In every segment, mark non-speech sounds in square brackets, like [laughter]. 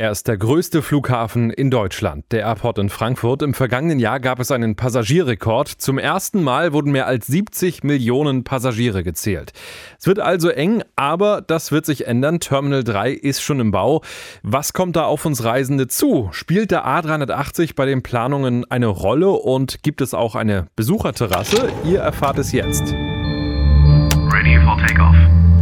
Er ist der größte Flughafen in Deutschland, der Airport in Frankfurt. Im vergangenen Jahr gab es einen Passagierrekord. Zum ersten Mal wurden mehr als 70 Millionen Passagiere gezählt. Es wird also eng, aber das wird sich ändern. Terminal 3 ist schon im Bau. Was kommt da auf uns Reisende zu? Spielt der A380 bei den Planungen eine Rolle und gibt es auch eine Besucherterrasse? Ihr erfahrt es jetzt. Ready for takeoff.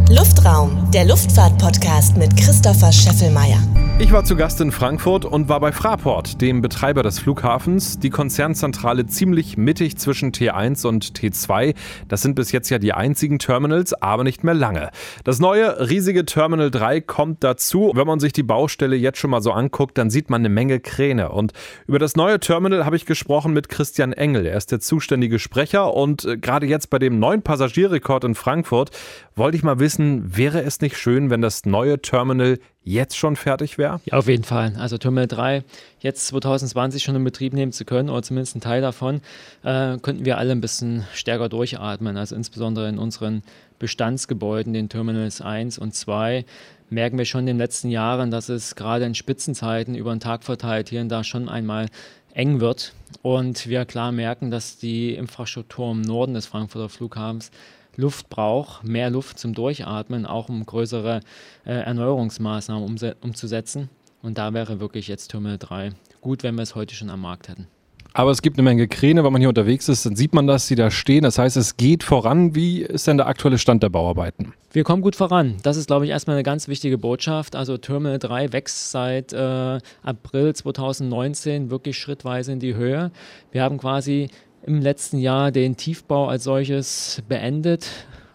Luftraum, der Luftfahrt-Podcast mit Christopher Scheffelmeier. Ich war zu Gast in Frankfurt und war bei Fraport, dem Betreiber des Flughafens, die Konzernzentrale ziemlich mittig zwischen T1 und T2. Das sind bis jetzt ja die einzigen Terminals, aber nicht mehr lange. Das neue riesige Terminal 3 kommt dazu. Wenn man sich die Baustelle jetzt schon mal so anguckt, dann sieht man eine Menge Kräne. Und über das neue Terminal habe ich gesprochen mit Christian Engel. Er ist der zuständige Sprecher und äh, gerade jetzt bei dem neuen Passagierrekord in Frankfurt wollte ich mal wissen, wäre es nicht schön, wenn das neue Terminal jetzt schon fertig wäre? Ja, auf jeden Fall. Also Terminal 3 jetzt 2020 schon in Betrieb nehmen zu können, oder zumindest ein Teil davon, äh, könnten wir alle ein bisschen stärker durchatmen. Also insbesondere in unseren Bestandsgebäuden, den Terminals 1 und 2, merken wir schon in den letzten Jahren, dass es gerade in Spitzenzeiten über den Tag verteilt hier und da schon einmal eng wird. Und wir klar merken, dass die Infrastruktur im Norden des Frankfurter Flughafens Luft braucht, mehr Luft zum Durchatmen, auch um größere äh, Erneuerungsmaßnahmen umzusetzen. Und da wäre wirklich jetzt Terminal 3 gut, wenn wir es heute schon am Markt hätten. Aber es gibt eine Menge Kräne, wenn man hier unterwegs ist, dann sieht man dass sie da stehen. Das heißt, es geht voran. Wie ist denn der aktuelle Stand der Bauarbeiten? Wir kommen gut voran. Das ist, glaube ich, erstmal eine ganz wichtige Botschaft. Also Terminal 3 wächst seit äh, April 2019 wirklich schrittweise in die Höhe. Wir haben quasi im letzten Jahr den Tiefbau als solches beendet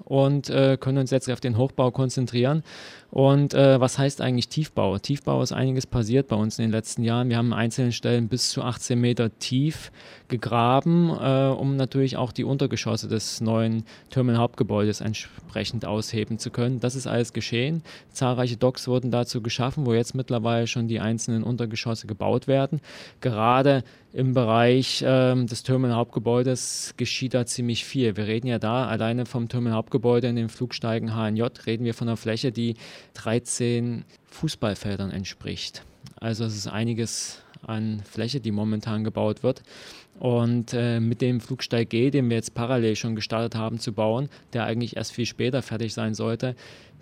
und äh, können uns jetzt auf den Hochbau konzentrieren. Und äh, was heißt eigentlich Tiefbau? Tiefbau ist einiges passiert bei uns in den letzten Jahren. Wir haben an einzelnen Stellen bis zu 18 Meter tief gegraben, äh, um natürlich auch die Untergeschosse des neuen Terminal-Hauptgebäudes entsprechend ausheben zu können. Das ist alles geschehen. Zahlreiche Docks wurden dazu geschaffen, wo jetzt mittlerweile schon die einzelnen Untergeschosse gebaut werden. Gerade im Bereich ähm, des Terminal-Hauptgebäudes geschieht da ziemlich viel. Wir reden ja da alleine vom Terminal-Hauptgebäude in den Flugsteigen HNJ, reden wir von einer Fläche, die 13 Fußballfeldern entspricht. Also es ist einiges an Fläche, die momentan gebaut wird. Und äh, mit dem Flugsteig G, den wir jetzt parallel schon gestartet haben zu bauen, der eigentlich erst viel später fertig sein sollte,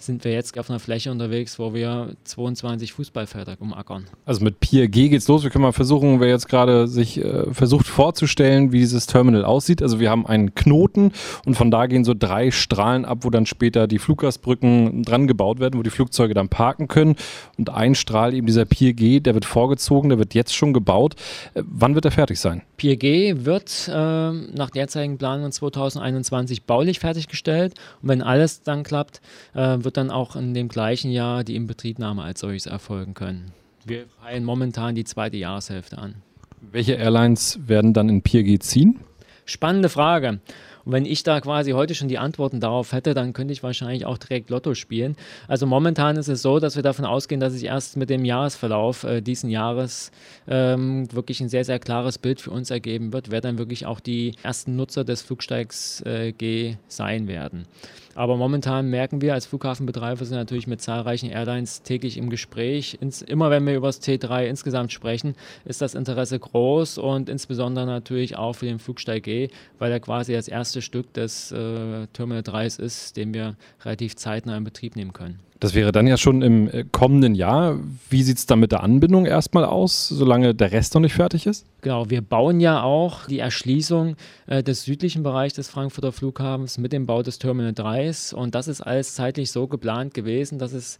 sind wir jetzt auf einer Fläche unterwegs, wo wir 22 Fußballfelder umackern. Also mit Pier G geht's los. Wir können mal versuchen, wer jetzt gerade sich äh, versucht vorzustellen, wie dieses Terminal aussieht. Also wir haben einen Knoten und von da gehen so drei Strahlen ab, wo dann später die Fluggastbrücken dran gebaut werden, wo die Flugzeuge dann parken können. Und ein Strahl, eben dieser Pier G, der wird vorgezogen, der wird jetzt schon gebaut. Äh, wann wird er fertig sein? Pier G wird äh, nach derzeitigen Planungen 2021 baulich fertiggestellt. Und wenn alles dann klappt, äh, wird dann auch in dem gleichen Jahr die Inbetriebnahme als solches erfolgen können. Wir peilen momentan die zweite Jahreshälfte an. Welche Airlines werden dann in PRG ziehen? Spannende Frage. Und wenn ich da quasi heute schon die Antworten darauf hätte, dann könnte ich wahrscheinlich auch direkt Lotto spielen. Also momentan ist es so, dass wir davon ausgehen, dass sich erst mit dem Jahresverlauf äh, diesen Jahres ähm, wirklich ein sehr, sehr klares Bild für uns ergeben wird, wer dann wirklich auch die ersten Nutzer des Flugsteigs äh, G sein werden. Aber momentan merken wir als Flughafenbetreiber sind natürlich mit zahlreichen Airlines täglich im Gespräch. Ins, immer wenn wir über das T3 insgesamt sprechen, ist das Interesse groß und insbesondere natürlich auch für den Flugsteig G, weil er quasi das erste Stück des äh, Terminal 3 ist, den wir relativ zeitnah in Betrieb nehmen können. Das wäre dann ja schon im äh, kommenden Jahr. Wie sieht es dann mit der Anbindung erstmal aus, solange der Rest noch nicht fertig ist? Genau, wir bauen ja auch die Erschließung äh, des südlichen Bereichs des Frankfurter Flughafens mit dem Bau des Terminal 3 und das ist alles zeitlich so geplant gewesen, dass es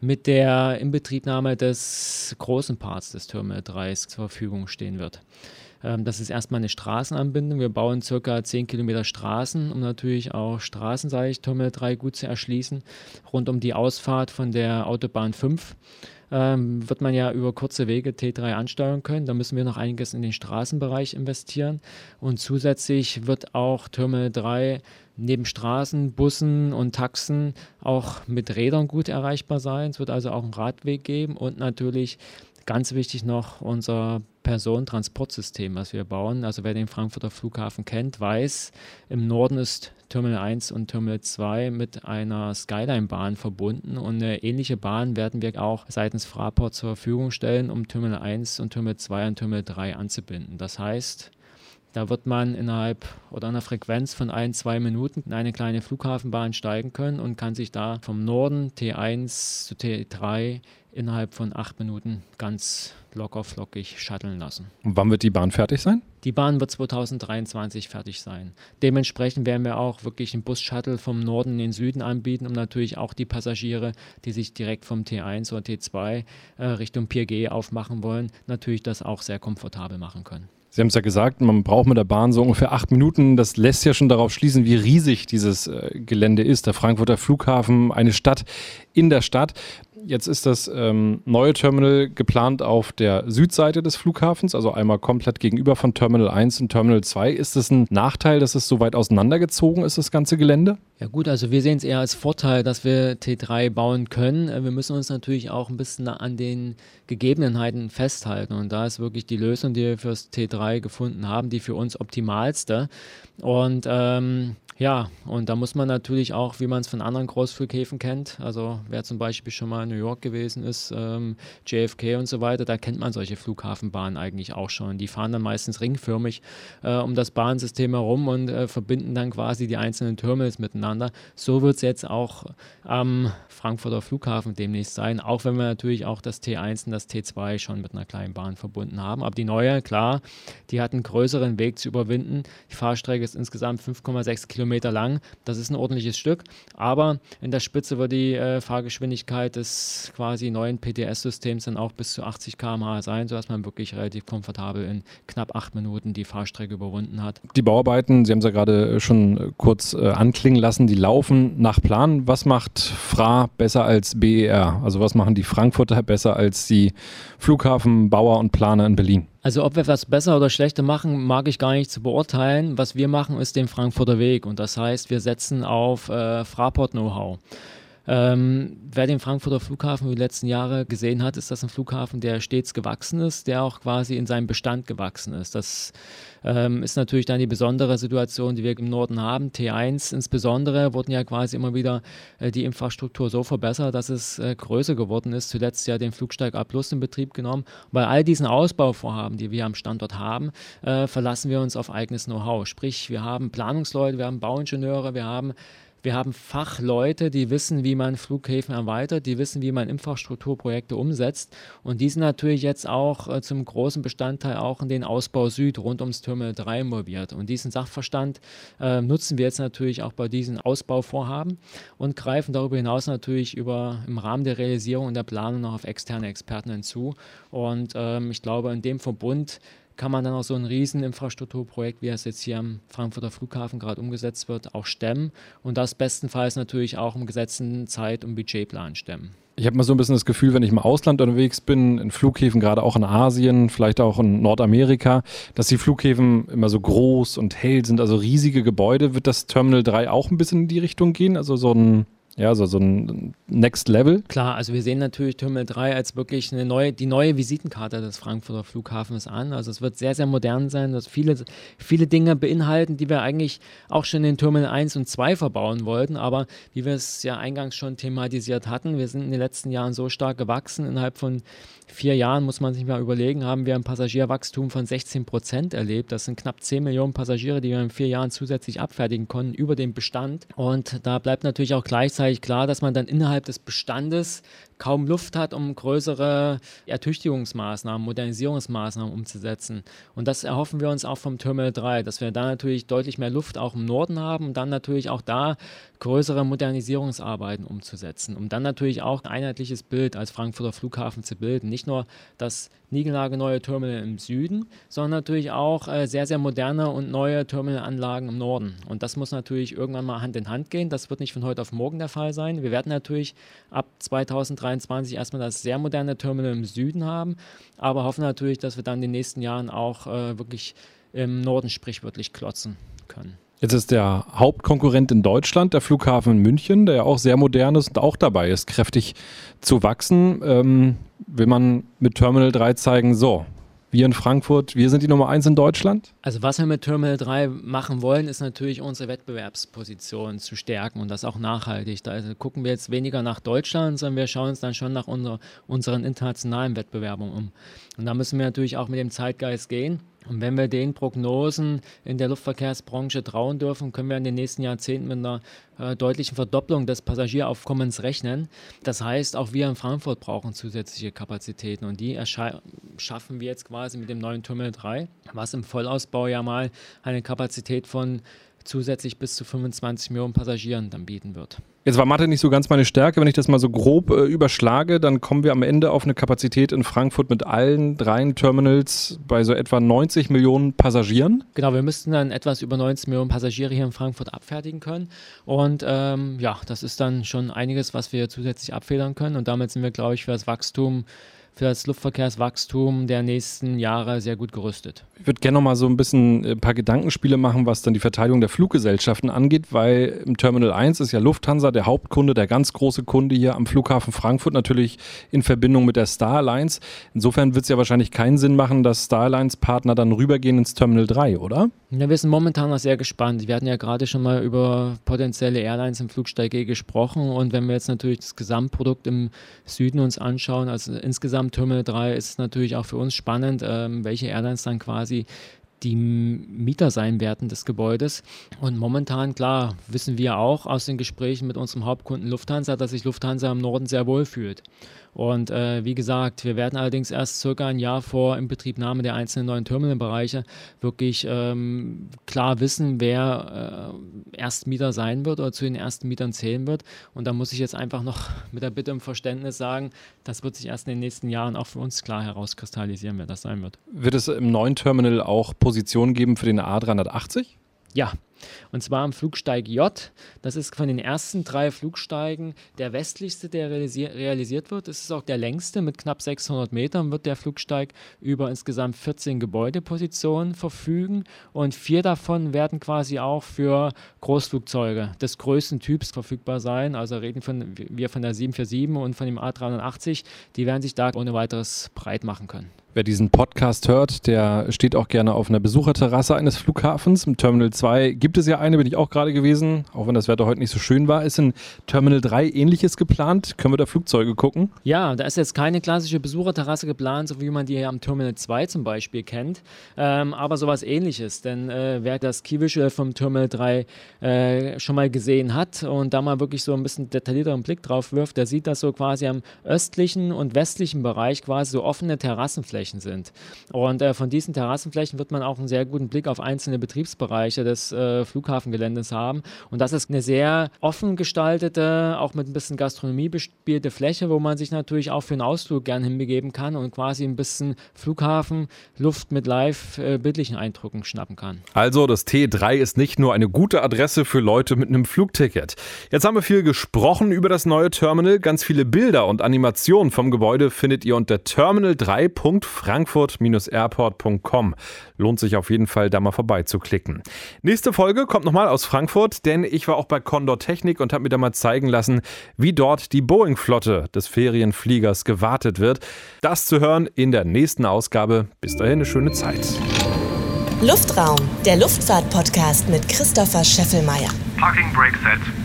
mit der Inbetriebnahme des großen Parts des Terminal 3 zur Verfügung stehen wird. Ähm, das ist erstmal eine Straßenanbindung. Wir bauen circa 10 Kilometer Straßen, um natürlich auch straßenseitig Terminal 3 gut zu erschließen. Rund um die Ausfahrt von der Autobahn 5 ähm, wird man ja über kurze Wege T3 ansteuern können. Da müssen wir noch einiges in den Straßenbereich investieren. Und zusätzlich wird auch Terminal 3 neben Straßen, Bussen und Taxen auch mit Rädern gut erreichbar sein. Es wird also auch einen Radweg geben und natürlich Ganz wichtig noch unser Personentransportsystem, was wir bauen. Also wer den Frankfurter Flughafen kennt, weiß, im Norden ist Terminal 1 und Terminal 2 mit einer Skyline-Bahn verbunden und eine ähnliche Bahn werden wir auch seitens Fraport zur Verfügung stellen, um Terminal 1 und Terminal 2 und Terminal 3 anzubinden. Das heißt, da wird man innerhalb oder einer Frequenz von ein, zwei Minuten in eine kleine Flughafenbahn steigen können und kann sich da vom Norden T1 zu T3 innerhalb von acht Minuten ganz locker flockig shutteln lassen. Und wann wird die Bahn fertig sein? Die Bahn wird 2023 fertig sein. Dementsprechend werden wir auch wirklich einen Bus-Shuttle vom Norden in den Süden anbieten, um natürlich auch die Passagiere, die sich direkt vom T1 oder T2 äh, Richtung Pier G aufmachen wollen, natürlich das auch sehr komfortabel machen können. Sie haben es ja gesagt, man braucht mit der Bahn so ungefähr acht Minuten. Das lässt ja schon darauf schließen, wie riesig dieses äh, Gelände ist. Der Frankfurter Flughafen, eine Stadt in der Stadt. Jetzt ist das ähm, neue Terminal geplant auf der Südseite des Flughafens, also einmal komplett gegenüber von Terminal 1 und Terminal 2. Ist das ein Nachteil, dass es so weit auseinandergezogen ist, das ganze Gelände? Ja gut, also wir sehen es eher als Vorteil, dass wir T3 bauen können. Äh, wir müssen uns natürlich auch ein bisschen an den Gegebenheiten festhalten. Und da ist wirklich die Lösung, die wir fürs T3 gefunden haben, die für uns optimalste. Und ähm, ja, und da muss man natürlich auch, wie man es von anderen Großflughäfen kennt, also wer zum Beispiel schon mal in New York gewesen ist, ähm, JFK und so weiter, da kennt man solche Flughafenbahnen eigentlich auch schon. Die fahren dann meistens ringförmig äh, um das Bahnsystem herum und äh, verbinden dann quasi die einzelnen Terminals miteinander. So wird es jetzt auch am Frankfurter Flughafen demnächst sein, auch wenn wir natürlich auch das T1 und das T2 schon mit einer kleinen Bahn verbunden haben. Aber die neue, klar, die hat einen größeren Weg zu überwinden. Die Fahrstrecke ist insgesamt 5,6 Kilometer lang. Das ist ein ordentliches Stück, aber in der Spitze wird die äh, Fahrgeschwindigkeit des quasi neuen PTS-Systems dann auch bis zu 80 km/h sein, sodass man wirklich relativ komfortabel in knapp acht Minuten die Fahrstrecke überwunden hat. Die Bauarbeiten, Sie haben es ja gerade schon äh, kurz äh, anklingen lassen, die laufen nach Plan. Was macht FRA besser als BER? Also was machen die Frankfurter besser als die Flughafenbauer und Planer in Berlin? Also ob wir was besser oder schlechter machen, mag ich gar nicht zu beurteilen. Was wir machen, ist den Frankfurter Weg. Und das heißt, wir setzen auf äh, Fraport-Know-how. Ähm, wer den Frankfurter Flughafen die letzten Jahre gesehen hat, ist das ein Flughafen, der stets gewachsen ist, der auch quasi in seinem Bestand gewachsen ist. Das ähm, ist natürlich dann die besondere Situation, die wir im Norden haben. T1 insbesondere wurden ja quasi immer wieder äh, die Infrastruktur so verbessert, dass es äh, größer geworden ist. Zuletzt ja den Flugsteig A Plus in Betrieb genommen. Bei all diesen Ausbauvorhaben, die wir am Standort haben, äh, verlassen wir uns auf eigenes Know-how. Sprich, wir haben Planungsleute, wir haben Bauingenieure, wir haben wir haben Fachleute, die wissen, wie man Flughäfen erweitert, die wissen, wie man Infrastrukturprojekte umsetzt. Und die sind natürlich jetzt auch äh, zum großen Bestandteil auch in den Ausbau Süd rund ums Terminal 3 involviert. Und diesen Sachverstand äh, nutzen wir jetzt natürlich auch bei diesen Ausbauvorhaben und greifen darüber hinaus natürlich über, im Rahmen der Realisierung und der Planung noch auf externe Experten hinzu. Und ähm, ich glaube, in dem Verbund kann man dann auch so ein Rieseninfrastrukturprojekt, wie es jetzt hier am Frankfurter Flughafen gerade umgesetzt wird, auch stemmen und das bestenfalls natürlich auch im gesetzten Zeit- und Budgetplan stemmen. Ich habe mal so ein bisschen das Gefühl, wenn ich im Ausland unterwegs bin, in Flughäfen, gerade auch in Asien, vielleicht auch in Nordamerika, dass die Flughäfen immer so groß und hell sind, also riesige Gebäude. Wird das Terminal 3 auch ein bisschen in die Richtung gehen? Also so ein ja, so, so ein Next Level. Klar, also wir sehen natürlich Terminal 3 als wirklich eine neue, die neue Visitenkarte des Frankfurter Flughafens an. Also es wird sehr, sehr modern sein, dass viele, viele Dinge beinhalten, die wir eigentlich auch schon in Terminal 1 und 2 verbauen wollten. Aber wie wir es ja eingangs schon thematisiert hatten, wir sind in den letzten Jahren so stark gewachsen. Innerhalb von vier Jahren, muss man sich mal überlegen, haben wir ein Passagierwachstum von 16 Prozent erlebt. Das sind knapp 10 Millionen Passagiere, die wir in vier Jahren zusätzlich abfertigen konnten über den Bestand. Und da bleibt natürlich auch gleichzeitig klar, dass man dann innerhalb des Bestandes kaum Luft hat, um größere Ertüchtigungsmaßnahmen, Modernisierungsmaßnahmen umzusetzen. Und das erhoffen wir uns auch vom Terminal 3, dass wir da natürlich deutlich mehr Luft auch im Norden haben und dann natürlich auch da größere Modernisierungsarbeiten umzusetzen, um dann natürlich auch ein einheitliches Bild als Frankfurter Flughafen zu bilden. Nicht nur das niegelnagelneue Terminal im Süden, sondern natürlich auch äh, sehr, sehr moderne und neue Terminalanlagen im Norden. Und das muss natürlich irgendwann mal Hand in Hand gehen. Das wird nicht von heute auf morgen der Fall sein. Wir werden natürlich ab 2023 erstmal das sehr moderne Terminal im Süden haben, aber hoffen natürlich, dass wir dann in den nächsten Jahren auch äh, wirklich im Norden sprichwörtlich klotzen können. Jetzt ist der Hauptkonkurrent in Deutschland der Flughafen München, der ja auch sehr modern ist und auch dabei ist, kräftig zu wachsen. Ähm, will man mit Terminal 3 zeigen, so, wir in Frankfurt, wir sind die Nummer eins in Deutschland? Also was wir mit Terminal 3 machen wollen, ist natürlich unsere Wettbewerbsposition zu stärken und das auch nachhaltig. Da also gucken wir jetzt weniger nach Deutschland, sondern wir schauen uns dann schon nach unser, unseren internationalen Wettbewerben um. Und da müssen wir natürlich auch mit dem Zeitgeist gehen. Und wenn wir den Prognosen in der Luftverkehrsbranche trauen dürfen, können wir in den nächsten Jahrzehnten mit einer äh, deutlichen Verdopplung des Passagieraufkommens rechnen. Das heißt, auch wir in Frankfurt brauchen zusätzliche Kapazitäten und die schaffen wir jetzt quasi mit dem neuen Terminal 3, was im Vollausbau ja mal eine Kapazität von zusätzlich bis zu 25 Millionen Passagieren dann bieten wird. Jetzt war Mathe nicht so ganz meine Stärke. Wenn ich das mal so grob äh, überschlage, dann kommen wir am Ende auf eine Kapazität in Frankfurt mit allen drei Terminals bei so etwa 90 Millionen Passagieren. Genau, wir müssten dann etwas über 90 Millionen Passagiere hier in Frankfurt abfertigen können. Und ähm, ja, das ist dann schon einiges, was wir zusätzlich abfedern können. Und damit sind wir, glaube ich, für das Wachstum für das Luftverkehrswachstum der nächsten Jahre sehr gut gerüstet. Ich würde gerne noch mal so ein bisschen ein äh, paar Gedankenspiele machen, was dann die Verteidigung der Fluggesellschaften angeht, weil im Terminal 1 ist ja Lufthansa der Hauptkunde, der ganz große Kunde hier am Flughafen Frankfurt, natürlich in Verbindung mit der Star Alliance. Insofern wird es ja wahrscheinlich keinen Sinn machen, dass Star Alliance Partner dann rübergehen ins Terminal 3, oder? Ja, wir sind momentan noch sehr gespannt. Wir hatten ja gerade schon mal über potenzielle Airlines im Flugsteig E gesprochen und wenn wir jetzt natürlich das Gesamtprodukt im Süden uns anschauen, also insgesamt am Terminal 3 ist es natürlich auch für uns spannend, ähm, welche Airlines dann quasi die Mieter sein werden des Gebäudes. Und momentan, klar, wissen wir auch aus den Gesprächen mit unserem Hauptkunden Lufthansa, dass sich Lufthansa im Norden sehr wohl fühlt. Und äh, wie gesagt, wir werden allerdings erst circa ein Jahr vor Inbetriebnahme der einzelnen neuen Terminalbereiche wirklich ähm, klar wissen, wer äh, Erstmieter sein wird oder zu den ersten Mietern zählen wird. Und da muss ich jetzt einfach noch [laughs] mit der Bitte um Verständnis sagen, das wird sich erst in den nächsten Jahren auch für uns klar herauskristallisieren, wer das sein wird. Wird es im neuen Terminal auch Positionen geben für den A380? Ja, und zwar am Flugsteig J. Das ist von den ersten drei Flugsteigen der westlichste, der realisi realisiert wird. Es ist auch der längste. Mit knapp 600 Metern wird der Flugsteig über insgesamt 14 Gebäudepositionen verfügen. Und vier davon werden quasi auch für Großflugzeuge des größten Typs verfügbar sein. Also reden von, wir von der 747 und von dem A380. Die werden sich da ohne weiteres breit machen können. Wer diesen Podcast hört, der steht auch gerne auf einer Besucherterrasse eines Flughafens. Im Terminal 2 gibt es ja eine, bin ich auch gerade gewesen, auch wenn das Wetter heute nicht so schön war. Ist in Terminal 3 ähnliches geplant? Können wir da Flugzeuge gucken? Ja, da ist jetzt keine klassische Besucherterrasse geplant, so wie man die hier am Terminal 2 zum Beispiel kennt, ähm, aber sowas ähnliches. Denn äh, wer das Visual vom Terminal 3 äh, schon mal gesehen hat und da mal wirklich so ein bisschen detaillierteren Blick drauf wirft, der sieht das so quasi am östlichen und westlichen Bereich quasi so offene Terrassenflächen Terrassenflächen sind. Und äh, von diesen Terrassenflächen wird man auch einen sehr guten Blick auf einzelne Betriebsbereiche des äh, Flughafengeländes haben. Und das ist eine sehr offen gestaltete, auch mit ein bisschen Gastronomie bespielte Fläche, wo man sich natürlich auch für einen Ausflug gern hinbegeben kann und quasi ein bisschen Flughafenluft mit live äh, bildlichen Eindrücken schnappen kann. Also das T3 ist nicht nur eine gute Adresse für Leute mit einem Flugticket. Jetzt haben wir viel gesprochen über das neue Terminal. Ganz viele Bilder und Animationen vom Gebäude findet ihr unter terminal3.de frankfurt-airport.com. Lohnt sich auf jeden Fall, da mal vorbeizuklicken. Nächste Folge kommt nochmal aus Frankfurt, denn ich war auch bei Condor Technik und habe mir da mal zeigen lassen, wie dort die Boeing-Flotte des Ferienfliegers gewartet wird. Das zu hören in der nächsten Ausgabe. Bis dahin eine schöne Zeit. Luftraum, der Luftfahrt-Podcast mit Christopher Scheffelmeier. Parking brake set.